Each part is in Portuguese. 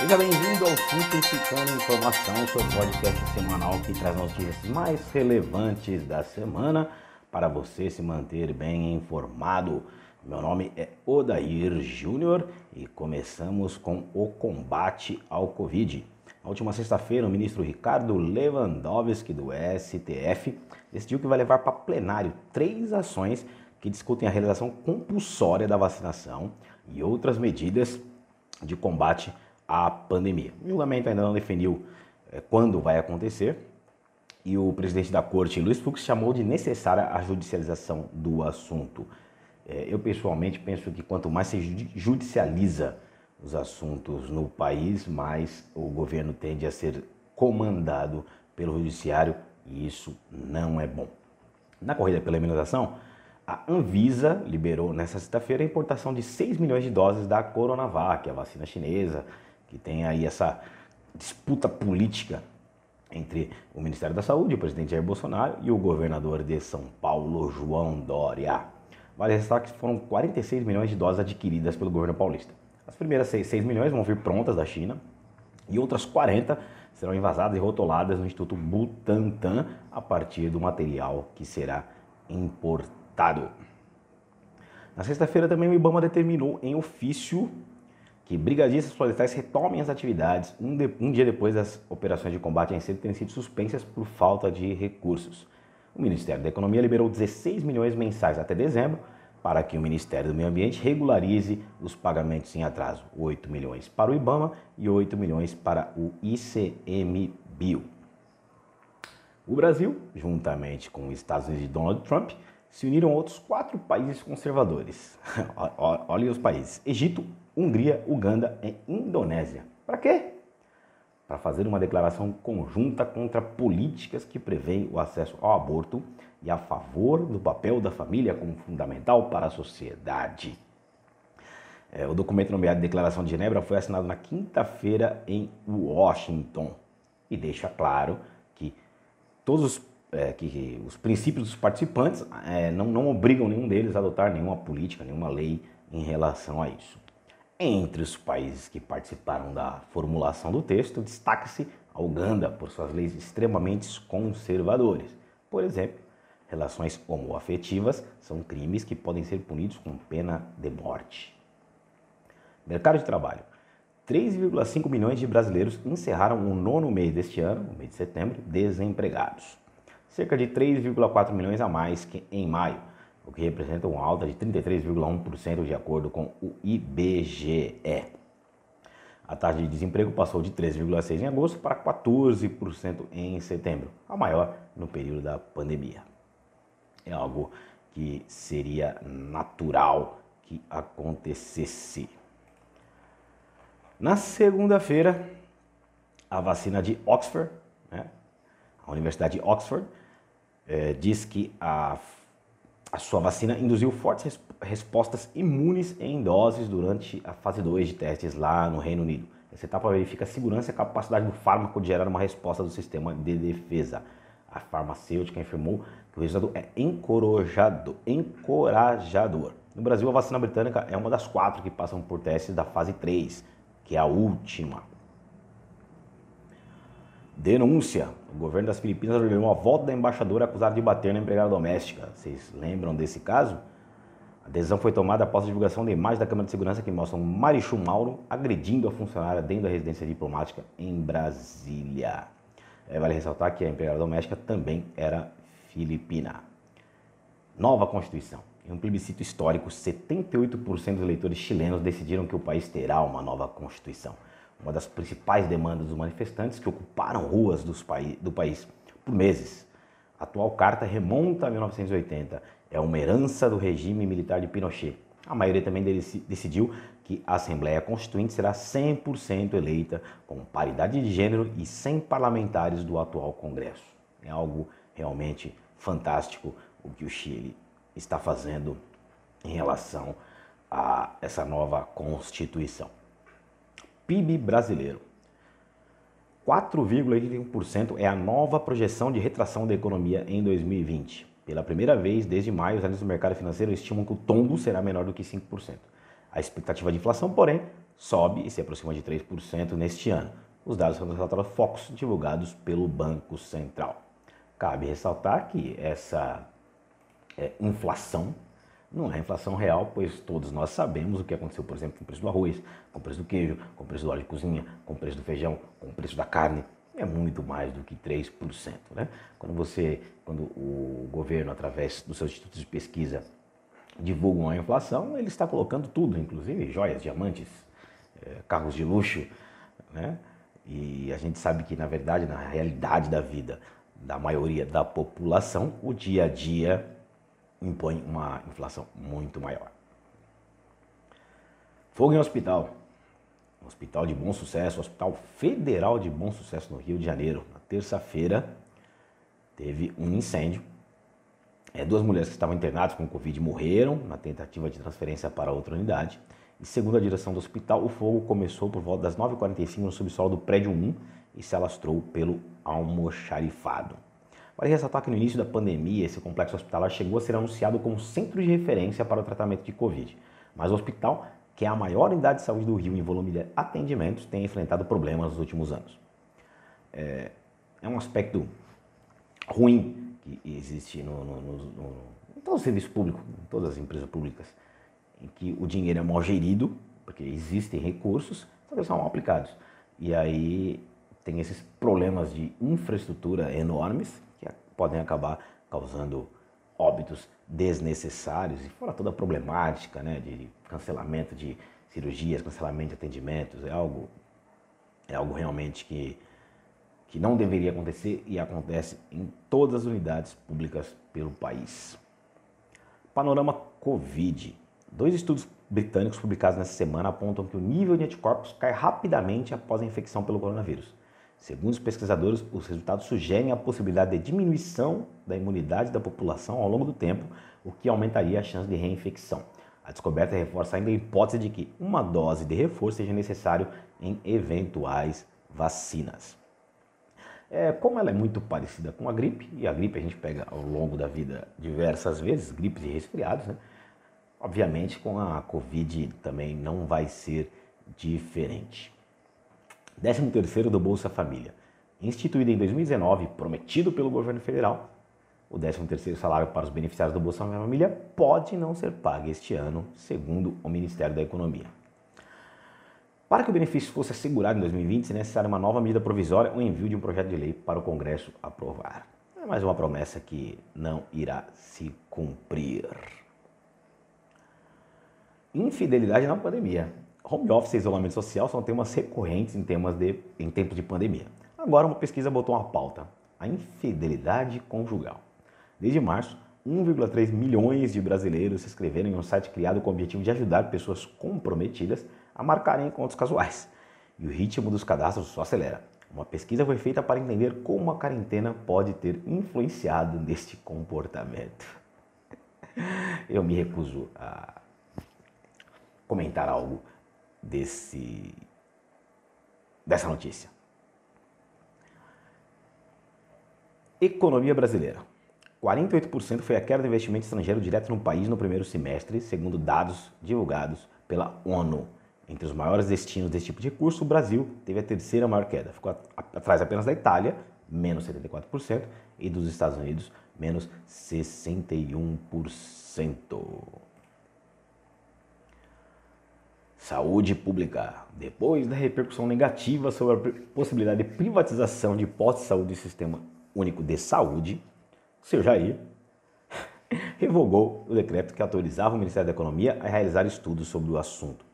Seja bem-vindo ao Simplificando Informação, seu podcast semanal que traz notícias mais relevantes da semana para você se manter bem informado. Meu nome é Odair Júnior e começamos com o combate ao Covid. Na última sexta-feira, o ministro Ricardo Lewandowski, do STF, decidiu que vai levar para plenário três ações que discutem a realização compulsória da vacinação e outras medidas de combate à pandemia. O julgamento ainda não definiu é, quando vai acontecer e o presidente da corte, Luiz Fux, chamou de necessária a judicialização do assunto. É, eu pessoalmente penso que quanto mais se judicializa os assuntos no país, mais o governo tende a ser comandado pelo judiciário e isso não é bom. Na corrida pela imunização, a Anvisa liberou nesta sexta-feira a importação de 6 milhões de doses da Coronavac, a vacina chinesa, que tem aí essa disputa política entre o Ministério da Saúde, o presidente Jair Bolsonaro e o governador de São Paulo, João Dória. Vale ressaltar que foram 46 milhões de doses adquiridas pelo governo paulista. As primeiras 6, 6 milhões vão vir prontas da China e outras 40 serão envasadas e rotuladas no Instituto Butantan a partir do material que será importado. Na sexta-feira também o IBAMA determinou em ofício que brigadistas florestais retomem as atividades um, de, um, dia depois das operações de combate a incêndio terem sido suspensas por falta de recursos. O Ministério da Economia liberou 16 milhões mensais até dezembro para que o Ministério do Meio Ambiente regularize os pagamentos em atraso, 8 milhões para o IBAMA e 8 milhões para o ICMBio. O Brasil, juntamente com os Estados Unidos de Donald Trump, se uniram outros quatro países conservadores. Olha os países: Egito, Hungria, Uganda e Indonésia. Para quê? Para fazer uma declaração conjunta contra políticas que prevêem o acesso ao aborto e a favor do papel da família como fundamental para a sociedade. É, o documento nomeado Declaração de Genebra foi assinado na quinta-feira em Washington e deixa claro que todos os, é, que os princípios dos participantes é, não, não obrigam nenhum deles a adotar nenhuma política, nenhuma lei em relação a isso. Entre os países que participaram da formulação do texto, destaca-se a Uganda por suas leis extremamente conservadoras. Por exemplo, relações homoafetivas são crimes que podem ser punidos com pena de morte. Mercado de trabalho. 3,5 milhões de brasileiros encerraram o nono mês deste ano, o mês de setembro, desempregados. Cerca de 3,4 milhões a mais que em maio o que representa uma alta de 33,1% de acordo com o IBGE. A taxa de desemprego passou de 13,6% em agosto para 14% em setembro, a maior no período da pandemia. É algo que seria natural que acontecesse. Na segunda-feira, a vacina de Oxford, né? a Universidade de Oxford, eh, diz que a a sua vacina induziu fortes respostas imunes em doses durante a fase 2 de testes lá no Reino Unido. Essa etapa verifica a segurança e a capacidade do fármaco de gerar uma resposta do sistema de defesa. A farmacêutica informou o resultado é encorajador. encorajador. No Brasil, a vacina britânica é uma das quatro que passam por testes da fase 3, que é a última. Denúncia. O governo das Filipinas ordenou a volta da embaixadora acusada de bater na empregada doméstica. Vocês lembram desse caso? A decisão foi tomada após a divulgação de imagens da Câmara de Segurança que mostram Marichu Mauro agredindo a funcionária dentro da residência diplomática em Brasília. É, vale ressaltar que a empregada doméstica também era filipina. Nova Constituição. Em um plebiscito histórico, 78% dos eleitores chilenos decidiram que o país terá uma nova Constituição uma das principais demandas dos manifestantes que ocuparam ruas do país por meses. A atual carta remonta a 1980, é uma herança do regime militar de Pinochet. A maioria também decidiu que a Assembleia Constituinte será 100% eleita com paridade de gênero e sem parlamentares do atual Congresso. É algo realmente fantástico o que o Chile está fazendo em relação a essa nova Constituição. PIB brasileiro. 4,81% é a nova projeção de retração da economia em 2020. Pela primeira vez desde maio, os analistas do mercado financeiro estimam que o tombo será menor do que 5%. A expectativa de inflação, porém, sobe e se aproxima de 3% neste ano. Os dados são dos relatórios Focus divulgados pelo Banco Central. Cabe ressaltar que essa é, inflação não é inflação real, pois todos nós sabemos o que aconteceu, por exemplo, com o preço do arroz, com o preço do queijo, com o preço do óleo de cozinha, com o preço do feijão, com o preço da carne. É muito mais do que 3%. Né? Quando você, quando o governo, através dos seus institutos de pesquisa, divulgam a inflação, ele está colocando tudo, inclusive joias, diamantes, é, carros de luxo, né? E a gente sabe que, na verdade, na realidade da vida da maioria da população, o dia a dia impõe uma inflação muito maior. Fogo em hospital. Hospital de Bom Sucesso, Hospital Federal de Bom Sucesso no Rio de Janeiro. Na terça-feira teve um incêndio. É, duas mulheres que estavam internadas com Covid morreram na tentativa de transferência para outra unidade. E segundo a direção do hospital, o fogo começou por volta das 9h45 no subsolo do prédio 1 e se alastrou pelo almoxarifado. Vale ressaltar que no início da pandemia, esse complexo hospitalar chegou a ser anunciado como centro de referência para o tratamento de Covid. Mas o hospital, que é a maior unidade de saúde do Rio em volume de atendimentos, tem enfrentado problemas nos últimos anos. É, é um aspecto ruim que existe no, no, no, no, em todo o serviço público, em todas as empresas públicas, em que o dinheiro é mal gerido, porque existem recursos, só que são mal aplicados. E aí tem esses problemas de infraestrutura enormes que podem acabar causando óbitos desnecessários e fora toda a problemática né, de cancelamento de cirurgias, cancelamento de atendimentos, é algo, é algo realmente que, que não deveria acontecer e acontece em todas as unidades públicas pelo país. Panorama Covid. Dois estudos britânicos publicados nessa semana apontam que o nível de anticorpos cai rapidamente após a infecção pelo coronavírus. Segundo os pesquisadores, os resultados sugerem a possibilidade de diminuição da imunidade da população ao longo do tempo, o que aumentaria a chance de reinfecção. A descoberta reforça ainda a hipótese de que uma dose de reforço seja necessário em eventuais vacinas. É, como ela é muito parecida com a gripe, e a gripe a gente pega ao longo da vida diversas vezes, gripes e resfriados, né? obviamente com a Covid também não vai ser diferente. 13 terceiro do Bolsa Família. Instituído em 2019, prometido pelo governo federal, o 13 terceiro salário para os beneficiários do Bolsa Família pode não ser pago este ano, segundo o Ministério da Economia. Para que o benefício fosse assegurado em 2020, é necessária uma nova medida provisória ou envio de um projeto de lei para o Congresso aprovar. É mais uma promessa que não irá se cumprir. Infidelidade na pandemia. Home office e isolamento social são temas recorrentes em, temas de, em tempos de pandemia. Agora, uma pesquisa botou uma pauta: a infidelidade conjugal. Desde março, 1,3 milhões de brasileiros se inscreveram em um site criado com o objetivo de ajudar pessoas comprometidas a marcarem encontros casuais. E o ritmo dos cadastros só acelera. Uma pesquisa foi feita para entender como a quarentena pode ter influenciado neste comportamento. Eu me recuso a comentar algo desse, dessa notícia. Economia brasileira. 48% foi a queda do investimento estrangeiro direto no país no primeiro semestre, segundo dados divulgados pela ONU. Entre os maiores destinos desse tipo de recurso, o Brasil teve a terceira maior queda. Ficou atrás apenas da Itália, menos 74%, e dos Estados Unidos, menos 61%. Saúde pública. Depois da repercussão negativa sobre a possibilidade de privatização de postos de saúde e sistema único de saúde, o senhor Jair revogou o decreto que autorizava o Ministério da Economia a realizar estudos sobre o assunto.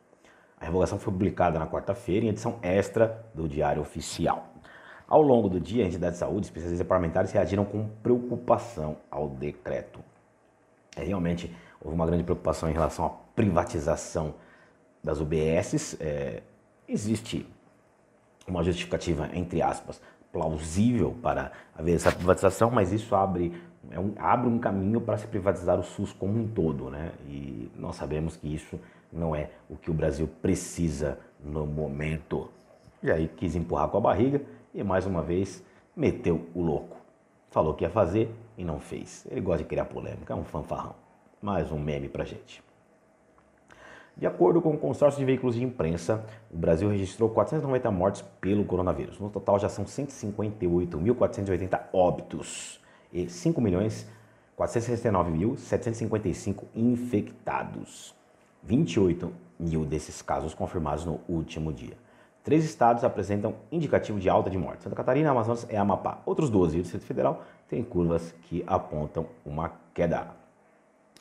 A revogação foi publicada na quarta-feira em edição extra do Diário Oficial. Ao longo do dia, a entidade de saúde, especialistas e parlamentares reagiram com preocupação ao decreto. É, realmente houve uma grande preocupação em relação à privatização das UBSs, é, existe uma justificativa, entre aspas, plausível para haver essa privatização, mas isso abre, é um, abre um caminho para se privatizar o SUS como um todo, né? E nós sabemos que isso não é o que o Brasil precisa no momento. E aí quis empurrar com a barriga e mais uma vez meteu o louco. falou que ia fazer e não fez. Ele gosta de criar polêmica, é um fanfarrão. Mais um meme pra gente. De acordo com o consórcio de veículos de imprensa, o Brasil registrou 490 mortes pelo coronavírus. No total já são 158.480 óbitos e 5.469.755 infectados. 28 mil desses casos confirmados no último dia. Três estados apresentam indicativo de alta de morte. Santa Catarina, Amazonas e Amapá. Outros 12 e o Distrito Federal têm curvas que apontam uma queda.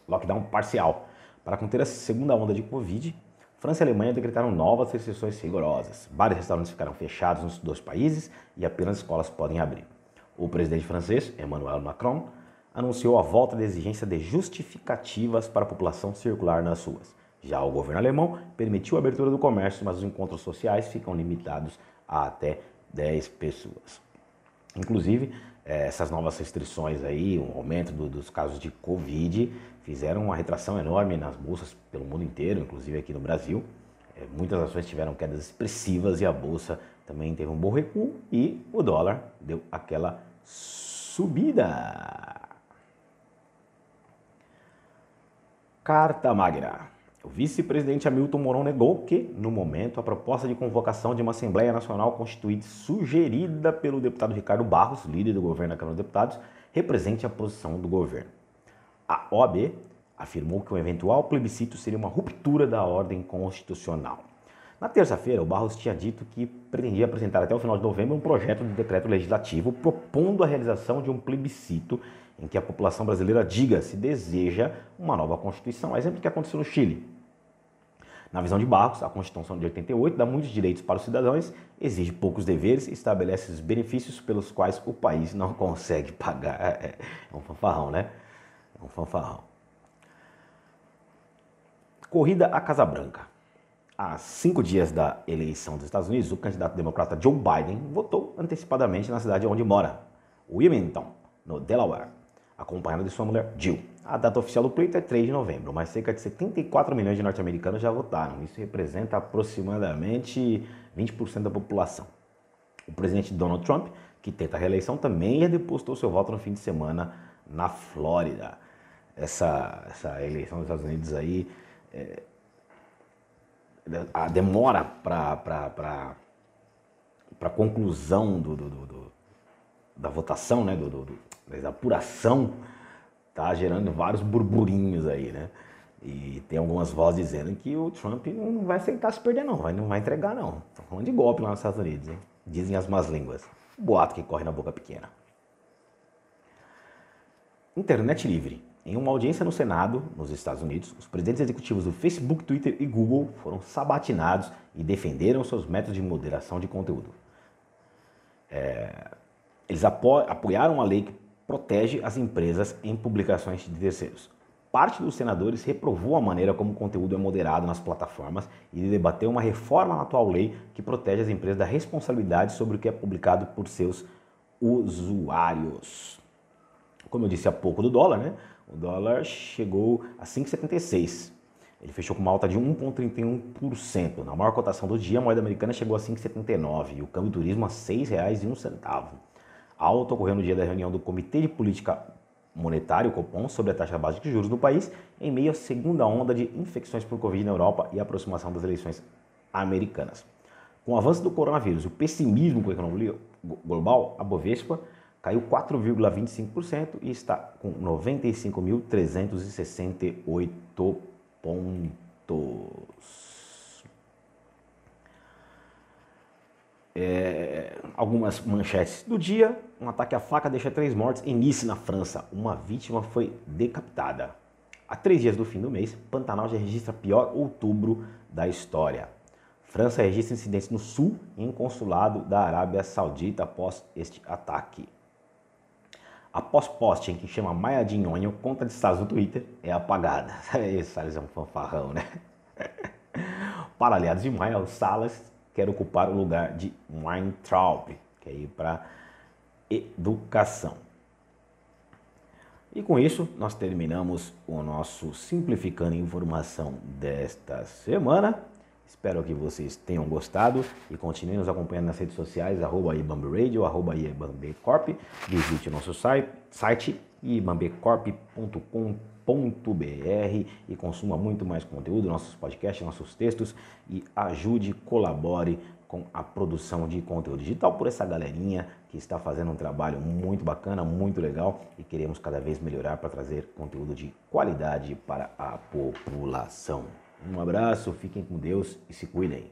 Lockdown parcial. Para conter a segunda onda de Covid, França e Alemanha decretaram novas restrições rigorosas. Vários restaurantes ficaram fechados nos dois países e apenas escolas podem abrir. O presidente francês, Emmanuel Macron, anunciou a volta da exigência de justificativas para a população circular nas ruas. Já o governo alemão permitiu a abertura do comércio, mas os encontros sociais ficam limitados a até 10 pessoas. Inclusive, essas novas restrições aí, o aumento do, dos casos de Covid, fizeram uma retração enorme nas bolsas pelo mundo inteiro, inclusive aqui no Brasil. É, muitas ações tiveram quedas expressivas e a bolsa também teve um bom recuo e o dólar deu aquela subida. Carta Magna. O vice-presidente Hamilton Mourão negou que, no momento, a proposta de convocação de uma Assembleia Nacional Constituinte sugerida pelo deputado Ricardo Barros, líder do governo da Câmara dos Deputados, represente a posição do governo. A OAB afirmou que um eventual plebiscito seria uma ruptura da ordem constitucional. Na terça-feira, o Barros tinha dito que pretendia apresentar até o final de novembro um projeto de decreto legislativo propondo a realização de um plebiscito em que a população brasileira diga se deseja uma nova Constituição, exemplo do que aconteceu no Chile. Na visão de Barros, a Constituição de 88 dá muitos direitos para os cidadãos, exige poucos deveres e estabelece os benefícios pelos quais o país não consegue pagar. É, é, é um fanfarrão, né? É um fanfarrão. Corrida à Casa Branca. Há cinco dias da eleição dos Estados Unidos, o candidato democrata Joe Biden votou antecipadamente na cidade onde mora, Wilmington, no Delaware acompanhada de sua mulher Jill. A data oficial do pleito é 3 de novembro, mas cerca de 74 milhões de norte-americanos já votaram. Isso representa aproximadamente 20% da população. O presidente Donald Trump, que tenta a reeleição, também já depositou seu voto no fim de semana na Flórida. Essa, essa eleição dos Estados Unidos aí, é, a demora para a conclusão do, do, do, da votação, né, do, da apuração, tá gerando vários burburinhos aí, né? E tem algumas vozes dizendo que o Trump não vai aceitar se perder, não, não vai entregar, não. Estão falando de golpe lá nos Estados Unidos, hein? Dizem as más línguas. Boato que corre na boca pequena. Internet livre. Em uma audiência no Senado, nos Estados Unidos, os presidentes executivos do Facebook, Twitter e Google foram sabatinados e defenderam seus métodos de moderação de conteúdo. É, eles apo apoiaram a lei que protege as empresas em publicações de terceiros. Parte dos senadores reprovou a maneira como o conteúdo é moderado nas plataformas e debateu uma reforma na atual lei que protege as empresas da responsabilidade sobre o que é publicado por seus usuários. Como eu disse há pouco do dólar, né? O dólar chegou a 5,76. Ele fechou com uma alta de 1,31%. Na maior cotação do dia, a moeda americana chegou a 5,79 e o câmbio turismo a R$ 6,01. Alta ocorreu no dia da reunião do Comitê de Política Monetária, o Copom, sobre a taxa básica de juros do país, em meio à segunda onda de infecções por Covid na Europa e a aproximação das eleições americanas. Com o avanço do coronavírus e o pessimismo com a economia global, a Bovespa caiu 4,25% e está com 95.368 pontos. É, algumas manchetes do dia. Um ataque à faca deixa três mortes em Nice, na França. Uma vítima foi decapitada. Há três dias do fim do mês, Pantanal já registra pior outubro da história. França registra incidentes no sul em consulado da Arábia Saudita após este ataque. Após post em que chama Maia Dinhonho, conta de status no Twitter é apagada. Esse é um fanfarrão, né? Para aliados de Maia, o Salas quer ocupar o lugar de Weintraub, que é ir para educação. E com isso, nós terminamos o nosso Simplificando Informação desta semana. Espero que vocês tenham gostado e continuem nos acompanhando nas redes sociais, arroba ibambiradio, arroba ibambecorp. Visite o nosso site, site ibambecorp.com.br e consuma muito mais conteúdo, nossos podcasts, nossos textos e ajude, colabore com a produção de conteúdo digital por essa galerinha que está fazendo um trabalho muito bacana, muito legal e queremos cada vez melhorar para trazer conteúdo de qualidade para a população. Um abraço, fiquem com Deus e se cuidem.